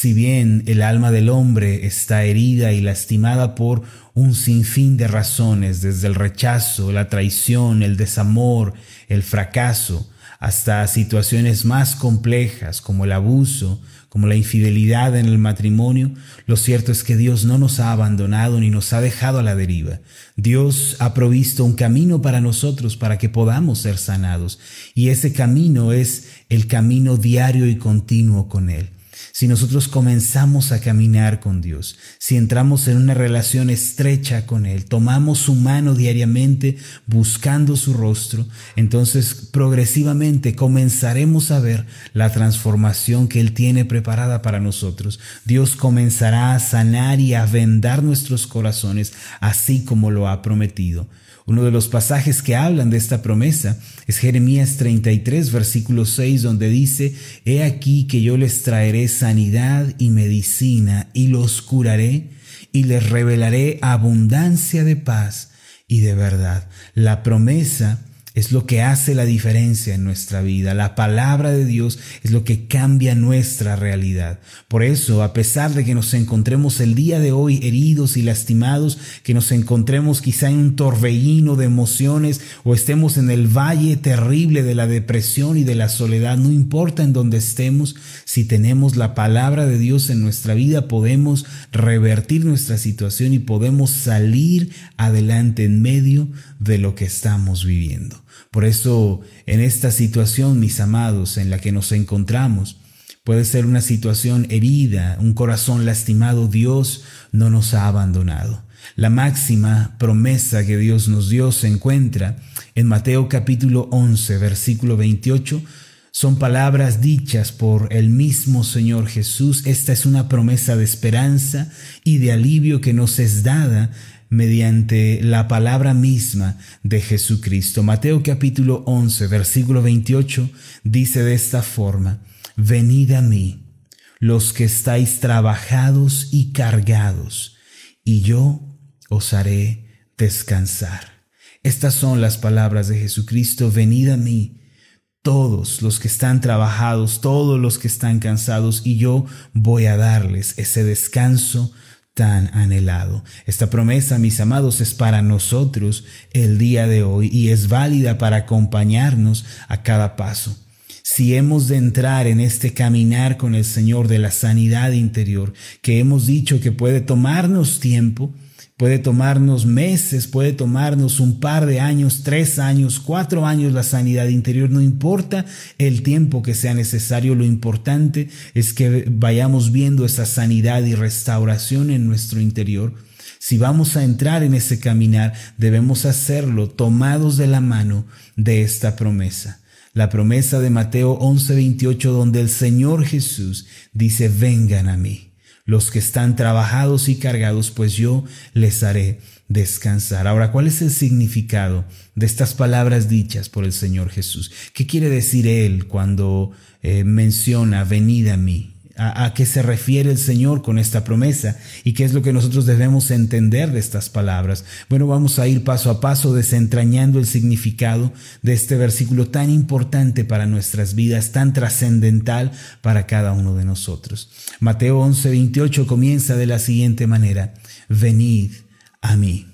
Si bien el alma del hombre está herida y lastimada por un sinfín de razones, desde el rechazo, la traición, el desamor, el fracaso, hasta situaciones más complejas como el abuso, como la infidelidad en el matrimonio, lo cierto es que Dios no nos ha abandonado ni nos ha dejado a la deriva. Dios ha provisto un camino para nosotros para que podamos ser sanados y ese camino es el camino diario y continuo con Él si nosotros comenzamos a caminar con Dios, si entramos en una relación estrecha con Él, tomamos su mano diariamente buscando su rostro, entonces progresivamente comenzaremos a ver la transformación que Él tiene preparada para nosotros. Dios comenzará a sanar y a vendar nuestros corazones así como lo ha prometido. Uno de los pasajes que hablan de esta promesa es Jeremías 33, versículo 6, donde dice, He aquí que yo les traeré sanidad y medicina y los curaré y les revelaré abundancia de paz y de verdad. La promesa es lo que hace la diferencia en nuestra vida. La palabra de Dios es lo que cambia nuestra realidad. Por eso, a pesar de que nos encontremos el día de hoy heridos y lastimados, que nos encontremos quizá en un torbellino de emociones o estemos en el valle terrible de la depresión y de la soledad, no importa en dónde estemos, si tenemos la palabra de Dios en nuestra vida, podemos revertir nuestra situación y podemos salir adelante en medio de lo que estamos viviendo. Por eso, en esta situación, mis amados, en la que nos encontramos, puede ser una situación herida, un corazón lastimado, Dios no nos ha abandonado. La máxima promesa que Dios nos dio se encuentra en Mateo capítulo 11, versículo 28. Son palabras dichas por el mismo Señor Jesús. Esta es una promesa de esperanza y de alivio que nos es dada mediante la palabra misma de Jesucristo. Mateo capítulo 11, versículo 28 dice de esta forma, Venid a mí, los que estáis trabajados y cargados, y yo os haré descansar. Estas son las palabras de Jesucristo, venid a mí, todos los que están trabajados, todos los que están cansados, y yo voy a darles ese descanso tan anhelado. Esta promesa, mis amados, es para nosotros el día de hoy y es válida para acompañarnos a cada paso. Si hemos de entrar en este caminar con el Señor de la sanidad interior, que hemos dicho que puede tomarnos tiempo, Puede tomarnos meses, puede tomarnos un par de años, tres años, cuatro años la sanidad interior, no importa el tiempo que sea necesario, lo importante es que vayamos viendo esa sanidad y restauración en nuestro interior. Si vamos a entrar en ese caminar, debemos hacerlo tomados de la mano de esta promesa. La promesa de Mateo 11:28 donde el Señor Jesús dice, vengan a mí los que están trabajados y cargados, pues yo les haré descansar. Ahora, ¿cuál es el significado de estas palabras dichas por el Señor Jesús? ¿Qué quiere decir Él cuando eh, menciona, venid a mí? A, qué se refiere el Señor con esta promesa y qué es lo que nosotros debemos entender de estas palabras. Bueno, vamos a ir paso a paso desentrañando el significado de este versículo tan importante para nuestras vidas, tan trascendental para cada uno de nosotros. Mateo 11, 28 comienza de la siguiente manera, venid a mí,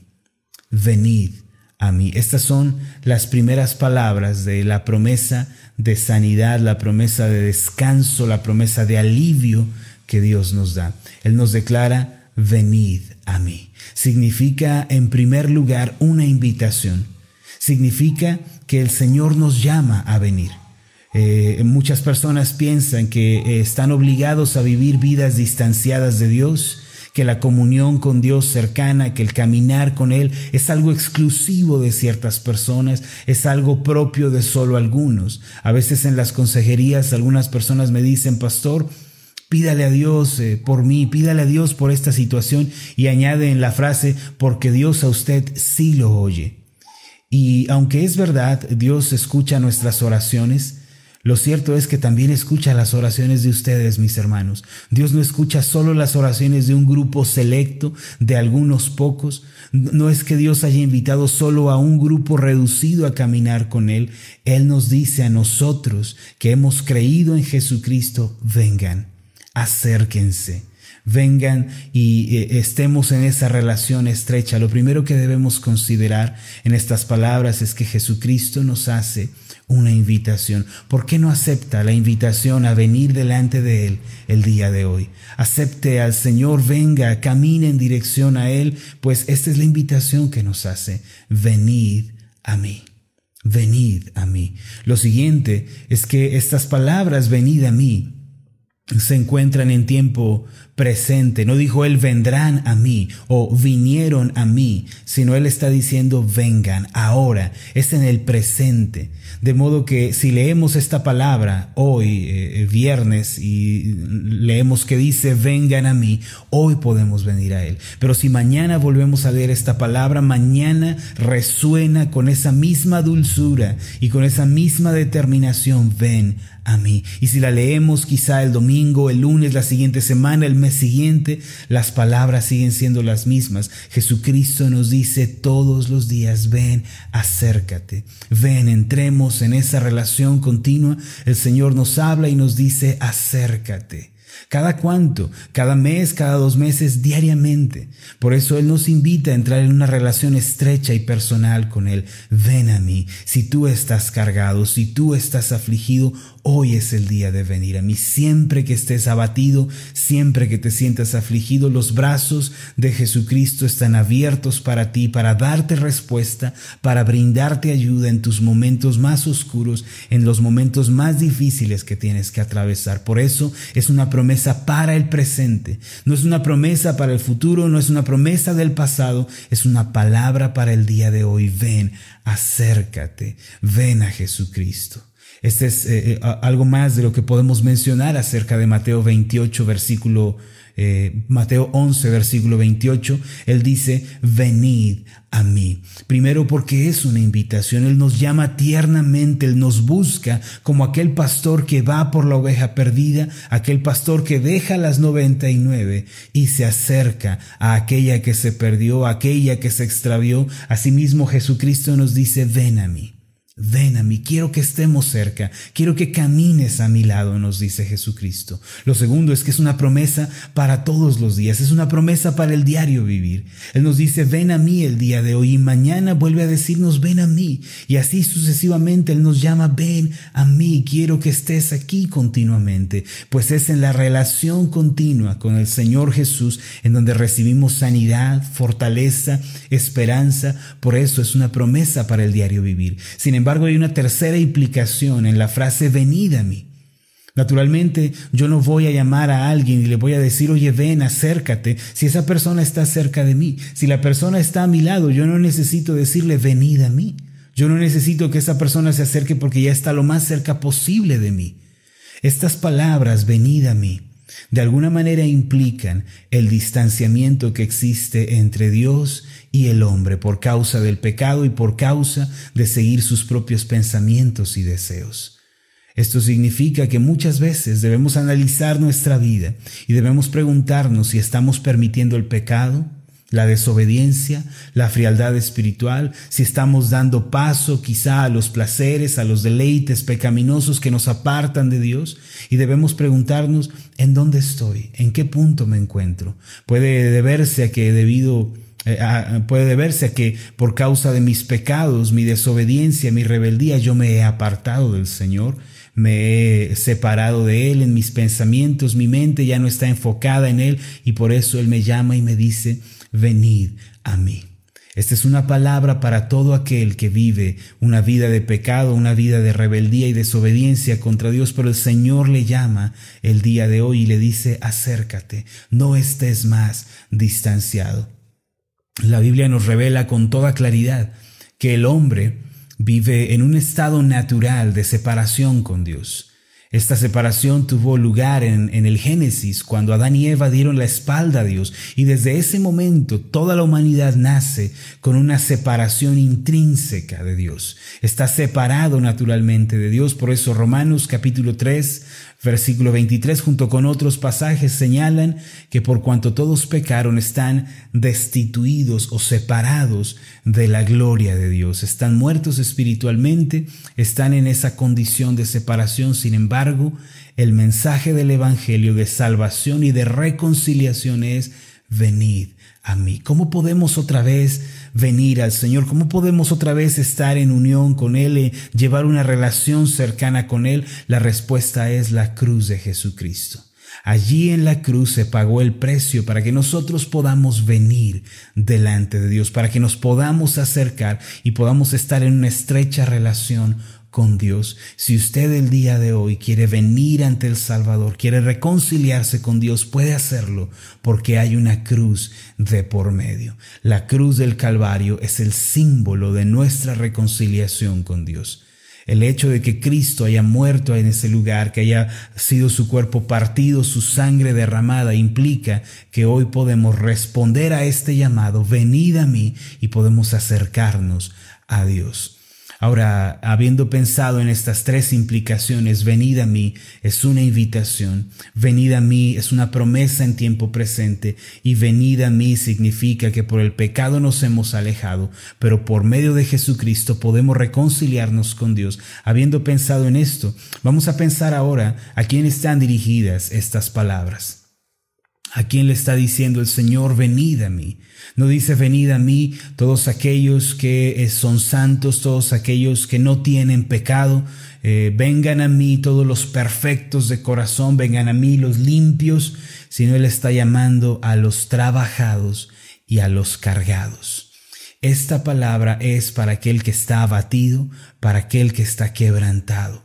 venid a mí. Estas son las primeras palabras de la promesa de sanidad, la promesa de descanso, la promesa de alivio que Dios nos da. Él nos declara, venid a mí. Significa, en primer lugar, una invitación. Significa que el Señor nos llama a venir. Eh, muchas personas piensan que eh, están obligados a vivir vidas distanciadas de Dios, que la comunión con Dios cercana, que el caminar con Él es algo exclusivo de ciertas personas, es algo propio de solo algunos. A veces en las consejerías algunas personas me dicen, pastor, pídale a Dios eh, por mí, pídale a Dios por esta situación y añade en la frase, porque Dios a usted sí lo oye. Y aunque es verdad, Dios escucha nuestras oraciones, lo cierto es que también escucha las oraciones de ustedes, mis hermanos. Dios no escucha solo las oraciones de un grupo selecto, de algunos pocos. No es que Dios haya invitado solo a un grupo reducido a caminar con Él. Él nos dice a nosotros que hemos creído en Jesucristo, vengan acérquense vengan y eh, estemos en esa relación estrecha, lo primero que debemos considerar en estas palabras es que Jesucristo nos hace una invitación. ¿Por qué no acepta la invitación a venir delante de Él el día de hoy? Acepte al Señor, venga, camine en dirección a Él, pues esta es la invitación que nos hace. Venid a mí. Venid a mí. Lo siguiente es que estas palabras, venid a mí, se encuentran en tiempo presente. No dijo él vendrán a mí o vinieron a mí, sino él está diciendo vengan ahora. Es en el presente. De modo que si leemos esta palabra hoy, eh, eh, viernes, y leemos que dice vengan a mí, hoy podemos venir a él. Pero si mañana volvemos a leer esta palabra, mañana resuena con esa misma dulzura y con esa misma determinación, ven a mí. Y si la leemos quizá el domingo, el lunes, la siguiente semana, el siguiente, las palabras siguen siendo las mismas. Jesucristo nos dice todos los días, ven, acércate, ven, entremos en esa relación continua. El Señor nos habla y nos dice, acércate. ¿Cada cuánto? Cada mes, cada dos meses, diariamente. Por eso Él nos invita a entrar en una relación estrecha y personal con Él. Ven a mí. Si tú estás cargado, si tú estás afligido, Hoy es el día de venir a mí. Siempre que estés abatido, siempre que te sientas afligido, los brazos de Jesucristo están abiertos para ti, para darte respuesta, para brindarte ayuda en tus momentos más oscuros, en los momentos más difíciles que tienes que atravesar. Por eso es una promesa para el presente. No es una promesa para el futuro, no es una promesa del pasado, es una palabra para el día de hoy. Ven, acércate, ven a Jesucristo. Este es eh, eh, algo más de lo que podemos mencionar acerca de Mateo 28, versículo, eh, Mateo 11, versículo 28. Él dice, venid a mí. Primero porque es una invitación. Él nos llama tiernamente, Él nos busca como aquel pastor que va por la oveja perdida, aquel pastor que deja las 99 y se acerca a aquella que se perdió, a aquella que se extravió. Asimismo Jesucristo nos dice, ven a mí. Ven a mí, quiero que estemos cerca, quiero que camines a mi lado, nos dice Jesucristo. Lo segundo es que es una promesa para todos los días, es una promesa para el diario vivir. Él nos dice, ven a mí el día de hoy y mañana vuelve a decirnos, ven a mí. Y así sucesivamente Él nos llama, ven a mí, quiero que estés aquí continuamente, pues es en la relación continua con el Señor Jesús en donde recibimos sanidad, fortaleza, esperanza. Por eso es una promesa para el diario vivir. Sin embargo, hay una tercera implicación en la frase venid a mí. Naturalmente, yo no voy a llamar a alguien y le voy a decir, oye, ven, acércate, si esa persona está cerca de mí. Si la persona está a mi lado, yo no necesito decirle, venid a mí. Yo no necesito que esa persona se acerque porque ya está lo más cerca posible de mí. Estas palabras, venid a mí, de alguna manera implican el distanciamiento que existe entre Dios y el hombre por causa del pecado y por causa de seguir sus propios pensamientos y deseos. Esto significa que muchas veces debemos analizar nuestra vida y debemos preguntarnos si estamos permitiendo el pecado, la desobediencia, la frialdad espiritual, si estamos dando paso quizá a los placeres, a los deleites pecaminosos que nos apartan de Dios y debemos preguntarnos en dónde estoy, en qué punto me encuentro. Puede deberse a que debido eh, puede deberse a que por causa de mis pecados, mi desobediencia, mi rebeldía, yo me he apartado del Señor, me he separado de Él en mis pensamientos, mi mente ya no está enfocada en Él y por eso Él me llama y me dice, venid a mí. Esta es una palabra para todo aquel que vive una vida de pecado, una vida de rebeldía y desobediencia contra Dios, pero el Señor le llama el día de hoy y le dice, acércate, no estés más distanciado. La Biblia nos revela con toda claridad que el hombre vive en un estado natural de separación con Dios. Esta separación tuvo lugar en, el Génesis, cuando Adán y Eva dieron la espalda a Dios, y desde ese momento toda la humanidad nace con una separación intrínseca de Dios. Está separado naturalmente de Dios, por eso Romanos capítulo 3, Versículo 23 junto con otros pasajes señalan que por cuanto todos pecaron están destituidos o separados de la gloria de Dios. Están muertos espiritualmente, están en esa condición de separación. Sin embargo, el mensaje del Evangelio de salvación y de reconciliación es venid a mí. ¿Cómo podemos otra vez venir al Señor? ¿Cómo podemos otra vez estar en unión con Él, y llevar una relación cercana con Él? La respuesta es la cruz de Jesucristo. Allí en la cruz se pagó el precio para que nosotros podamos venir delante de Dios, para que nos podamos acercar y podamos estar en una estrecha relación con Dios. Si usted el día de hoy quiere venir ante el Salvador, quiere reconciliarse con Dios, puede hacerlo porque hay una cruz de por medio. La cruz del Calvario es el símbolo de nuestra reconciliación con Dios. El hecho de que Cristo haya muerto en ese lugar, que haya sido su cuerpo partido, su sangre derramada, implica que hoy podemos responder a este llamado, venid a mí, y podemos acercarnos a Dios. Ahora, habiendo pensado en estas tres implicaciones, venid a mí es una invitación, venid a mí es una promesa en tiempo presente y venid a mí significa que por el pecado nos hemos alejado, pero por medio de Jesucristo podemos reconciliarnos con Dios. Habiendo pensado en esto, vamos a pensar ahora a quién están dirigidas estas palabras. ¿A quién le está diciendo el Señor, venid a mí? No dice, venid a mí todos aquellos que eh, son santos, todos aquellos que no tienen pecado, eh, vengan a mí todos los perfectos de corazón, vengan a mí los limpios, sino Él está llamando a los trabajados y a los cargados. Esta palabra es para aquel que está abatido, para aquel que está quebrantado.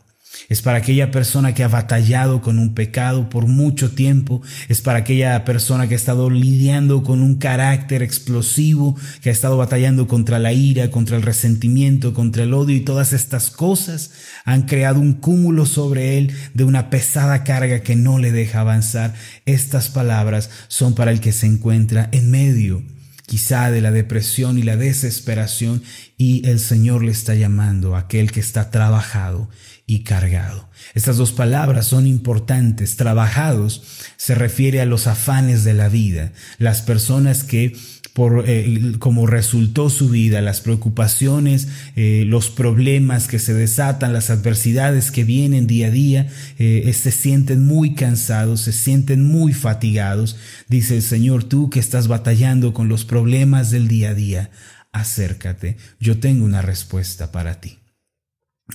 Es para aquella persona que ha batallado con un pecado por mucho tiempo. Es para aquella persona que ha estado lidiando con un carácter explosivo, que ha estado batallando contra la ira, contra el resentimiento, contra el odio y todas estas cosas han creado un cúmulo sobre él de una pesada carga que no le deja avanzar. Estas palabras son para el que se encuentra en medio quizá de la depresión y la desesperación, y el Señor le está llamando a aquel que está trabajado y cargado. Estas dos palabras son importantes. Trabajados se refiere a los afanes de la vida, las personas que por eh, como resultó su vida, las preocupaciones, eh, los problemas que se desatan, las adversidades que vienen día a día, eh, se sienten muy cansados, se sienten muy fatigados. Dice el Señor, tú que estás batallando con los problemas del día a día, acércate, yo tengo una respuesta para ti.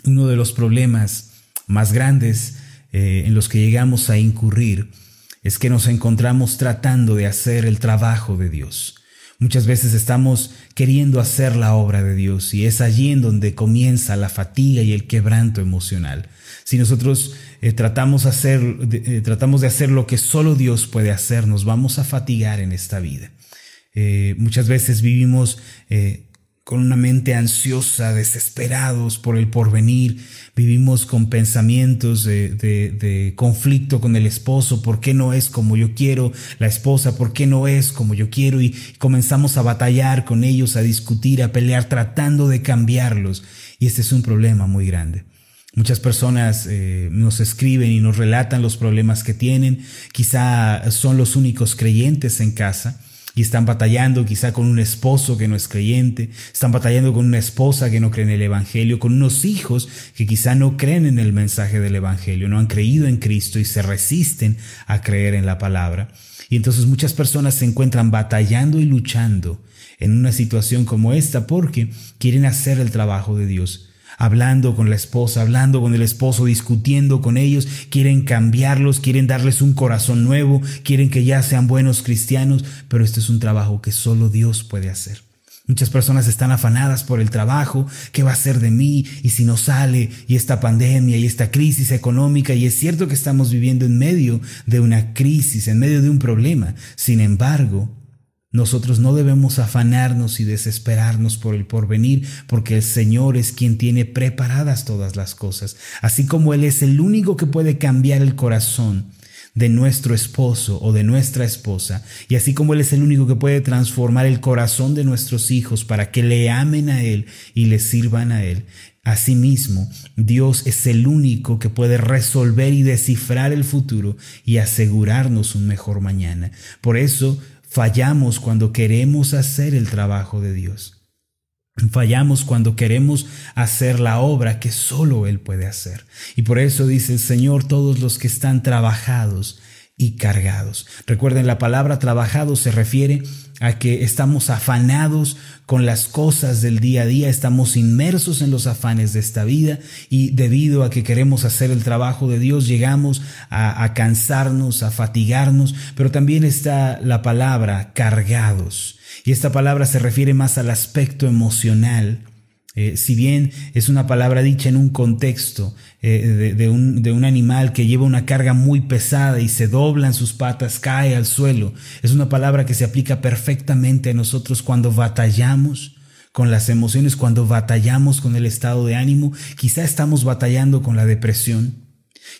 Uno de los problemas más grandes en los que llegamos a incurrir es que nos encontramos tratando de hacer el trabajo de Dios. Muchas veces estamos queriendo hacer la obra de Dios y es allí en donde comienza la fatiga y el quebranto emocional. Si nosotros eh, tratamos, hacer, eh, tratamos de hacer lo que solo Dios puede hacer, nos vamos a fatigar en esta vida. Eh, muchas veces vivimos con una mente ansiosa, desesperados por el porvenir, vivimos con pensamientos de, conflicto con el esposo, ¿por qué no es como yo quiero? La esposa, ¿por qué no es como yo quiero? Y comenzamos a batallar con ellos, a discutir, a pelear, tratando de cambiarlos. Y este es un problema muy grande. Muchas personas eh, nos escriben y nos relatan los problemas que tienen, quizá son los únicos creyentes en casa y están batallando quizá con un esposo que no es creyente, están batallando con una esposa que no cree en el Evangelio, con unos hijos que quizá no creen en el mensaje del Evangelio, no han creído en Cristo y se resisten a creer en la palabra. Y entonces muchas personas se encuentran batallando y luchando en una situación como esta porque quieren hacer el trabajo de Dios hablando con la esposa, hablando con el esposo, discutiendo con ellos, quieren cambiarlos, quieren darles un corazón nuevo, quieren que ya sean buenos cristianos, pero este es un trabajo que solo Dios puede hacer. Muchas personas están afanadas por el trabajo, ¿qué va a ser de mí? Y si no sale, y esta pandemia, y esta crisis económica, y es cierto que estamos viviendo en medio de una crisis, en medio de un problema. Sin embargo, nosotros no debemos afanarnos y desesperarnos por el porvenir, porque el Señor es quien tiene preparadas todas las cosas, así como Él es el único que puede cambiar el corazón de nuestro esposo o de nuestra esposa, y así como Él es el único que puede transformar el corazón de nuestros hijos para que le amen a Él y le sirvan a Él. Asimismo, Dios es el único que puede resolver y descifrar el futuro y asegurarnos un mejor mañana. Por eso, Fallamos cuando queremos hacer el trabajo de Dios. Fallamos cuando queremos hacer la obra que solo Él puede hacer. Y por eso dice el Señor, todos los que están trabajados y cargados. Recuerden, la palabra trabajado se refiere a que estamos afanados con las cosas del día a día, estamos inmersos en los afanes de esta vida y debido a que queremos hacer el trabajo de Dios, llegamos a, a cansarnos, a fatigarnos, pero también está la palabra cargados. Y esta palabra se refiere más al aspecto emocional eh, si bien es una palabra dicha en un contexto eh, de, un, de, un, animal que lleva una carga muy pesada y se doblan sus patas, cae al suelo, es una palabra que se aplica perfectamente a nosotros cuando batallamos con las emociones, cuando batallamos con el estado de ánimo, quizá estamos batallando con la depresión,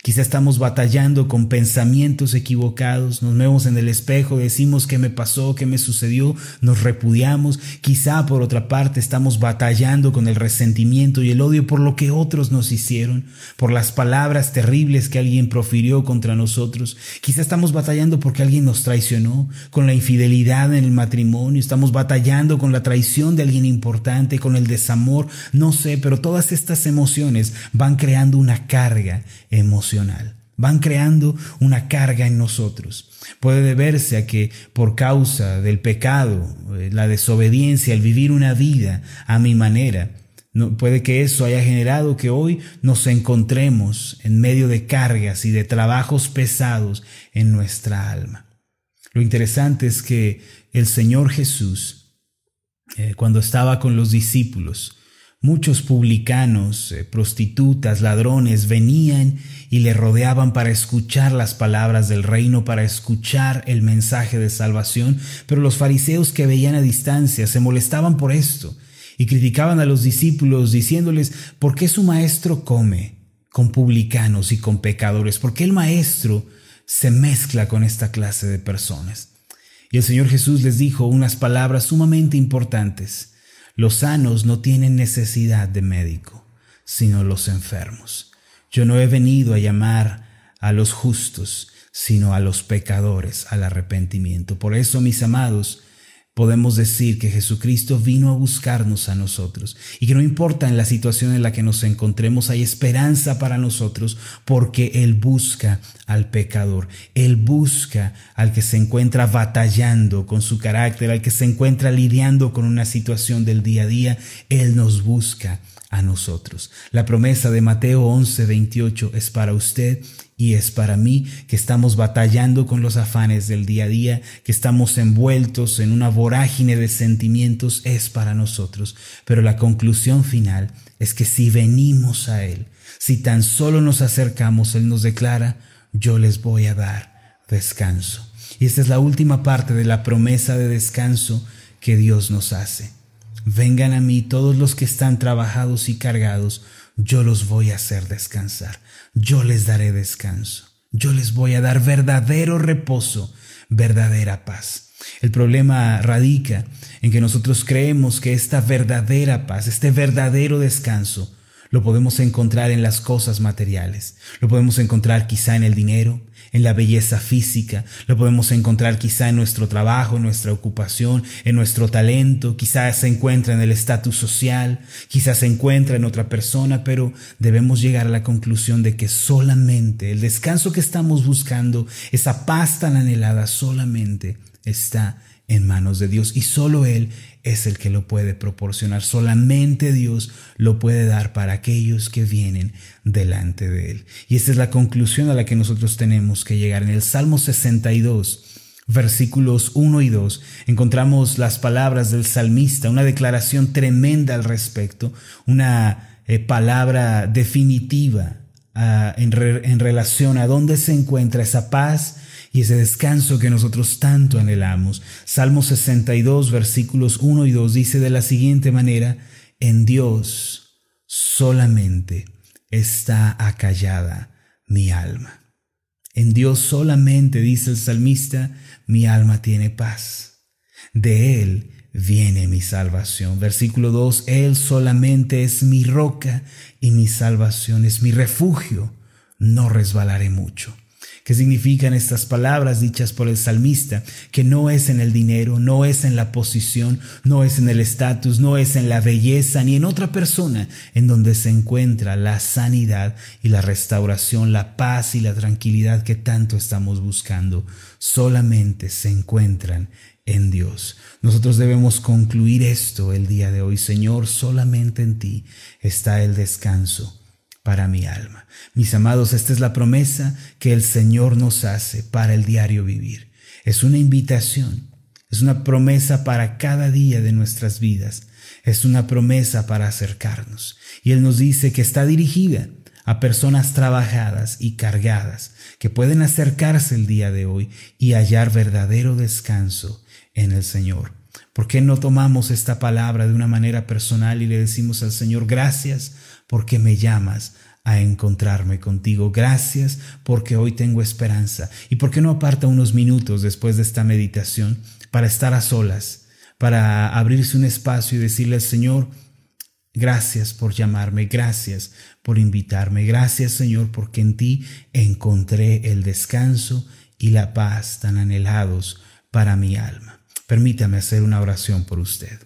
Quizá estamos batallando con pensamientos equivocados, nos vemos en el espejo, decimos qué me pasó, qué me sucedió, nos repudiamos. Quizá por otra parte estamos batallando con el resentimiento y el odio por lo que otros nos hicieron, por las palabras terribles que alguien profirió contra nosotros. Quizá estamos batallando porque alguien nos traicionó, con la infidelidad en el matrimonio, estamos batallando con la traición de alguien importante, con el desamor, no sé, pero todas estas emociones van creando una carga Van creando una carga en nosotros. Puede deberse a que por causa del pecado, eh, la desobediencia, el vivir una vida a mi manera, no, puede que eso haya generado que hoy nos encontremos en medio de cargas y de trabajos pesados en nuestra alma. Lo interesante es que el Señor Jesús, eh, cuando estaba con los discípulos, Muchos publicanos, eh, prostitutas, ladrones venían y le rodeaban para escuchar las palabras del reino, para escuchar el mensaje de salvación, pero los fariseos que veían a distancia se molestaban por esto y criticaban a los discípulos diciéndoles, ¿por qué su maestro come con publicanos y con pecadores? ¿Por qué el maestro se mezcla con esta clase de personas? Y el Señor Jesús les dijo unas palabras sumamente importantes. Los sanos no tienen necesidad de médico, sino los enfermos. Yo no he venido a llamar a los justos, sino a los pecadores al arrepentimiento. Por eso, mis amados, podemos decir que Jesucristo vino a buscarnos a nosotros. Y que no importa en la situación en la que nos encontremos, hay esperanza para nosotros porque Él busca al pecador, Él busca al que se encuentra batallando con su carácter, al que se encuentra lidiando con una situación del día a día, Él nos busca a nosotros. La promesa de Mateo 11, 28 es para usted y es para mí que estamos batallando con los afanes del día a día, que estamos envueltos en una vorágine de sentimientos, es para nosotros. Pero la conclusión final es que si venimos a Él, si tan solo nos acercamos, Él nos declara, yo les voy a dar descanso. Y esta es la última parte de la promesa de descanso que Dios nos hace. Vengan a mí todos los que están trabajados y cargados, yo los voy a hacer descansar, yo les daré descanso, yo les voy a dar verdadero reposo, verdadera paz. El problema radica en que nosotros creemos que esta verdadera paz, este verdadero descanso, lo podemos encontrar en las cosas materiales, lo podemos encontrar quizá en el dinero, en la belleza física, lo podemos encontrar quizá en nuestro trabajo, en nuestra ocupación, en nuestro talento, quizá se encuentra en el estatus social, quizá se encuentra en otra persona, pero debemos llegar a la conclusión de que solamente el descanso que estamos buscando, esa paz tan anhelada, solamente está en manos de Dios y solo Él es el que lo puede proporcionar. Solamente Dios lo puede dar para aquellos que vienen delante de Él. Y esta es la conclusión a la que nosotros tenemos que llegar. En el Salmo 62, versículos 1 y 2, encontramos las palabras del salmista, una declaración tremenda al respecto, una eh, palabra definitiva ah, en, en relación a dónde se encuentra esa paz y ese descanso que nosotros tanto anhelamos. Salmo 62, versículos 1 y 2 dice de la siguiente manera, en Dios solamente está acallada mi alma. En Dios solamente, dice el salmista, mi alma tiene paz. De Él viene mi salvación. Versículo 2, Él solamente es mi roca y mi salvación, es mi refugio, no resbalaré mucho. ¿Qué significan estas palabras dichas por el salmista? Que no es en el dinero, no es en la posición, no es en el estatus, no es en la belleza, ni en otra persona en donde se encuentra la sanidad y la restauración, la paz y la tranquilidad que tanto estamos buscando. Solamente se encuentran en Dios. Nosotros debemos concluir esto el día de hoy. Señor, solamente en ti está el descanso para mi alma. Mis amados, esta es la promesa que el Señor nos hace para el diario vivir. Es una invitación, es una promesa para cada día de nuestras vidas, es una promesa para acercarnos. Y Él nos dice que está dirigida a personas trabajadas y cargadas, que pueden acercarse el día de hoy y hallar verdadero descanso en el Señor. ¿Por qué no tomamos esta palabra de una manera personal y le decimos al Señor, gracias porque me llamas a encontrarme contigo. Gracias porque hoy tengo esperanza. ¿Y por qué no aparta unos minutos después de esta meditación para estar a solas, para abrirse un espacio y decirle al Señor, gracias por llamarme, gracias por invitarme, gracias Señor porque en ti encontré el descanso y la paz tan anhelados para mi alma. Permítame hacer una oración por usted.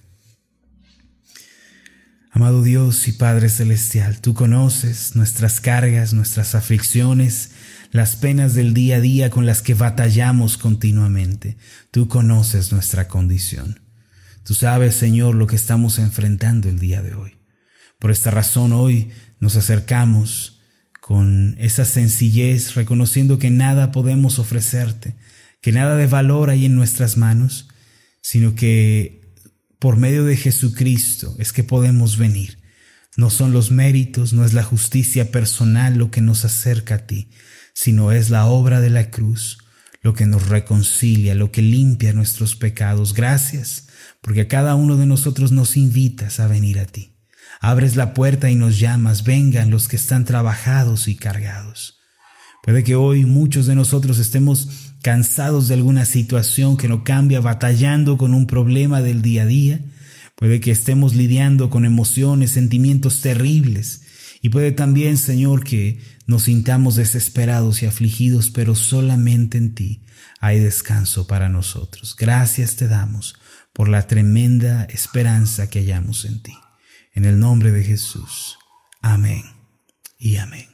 Amado Dios y Padre Celestial, tú conoces nuestras cargas, nuestras aflicciones, las penas del día a día con las que batallamos continuamente. Tú conoces nuestra condición. Tú sabes, Señor, lo que estamos enfrentando el día de hoy. Por esta razón hoy nos acercamos con esa sencillez, reconociendo que nada podemos ofrecerte, que nada de valor hay en nuestras manos, sino que por medio de Jesucristo es que podemos venir. No son los méritos, no es la justicia personal lo que nos acerca a ti, sino es la obra de la cruz, lo que nos reconcilia, lo que limpia nuestros pecados. Gracias, porque a cada uno de nosotros nos invitas a venir a ti. Abres la puerta y nos llamas, vengan los que están trabajados y cargados. Puede que hoy muchos de nosotros estemos cansados de alguna situación que no cambia, batallando con un problema del día a día. Puede que estemos lidiando con emociones, sentimientos terribles. Y puede también, Señor, que nos sintamos desesperados y afligidos, pero solamente en ti hay descanso para nosotros. Gracias te damos por la tremenda esperanza que hallamos en ti. En el nombre de Jesús. Amén y amén.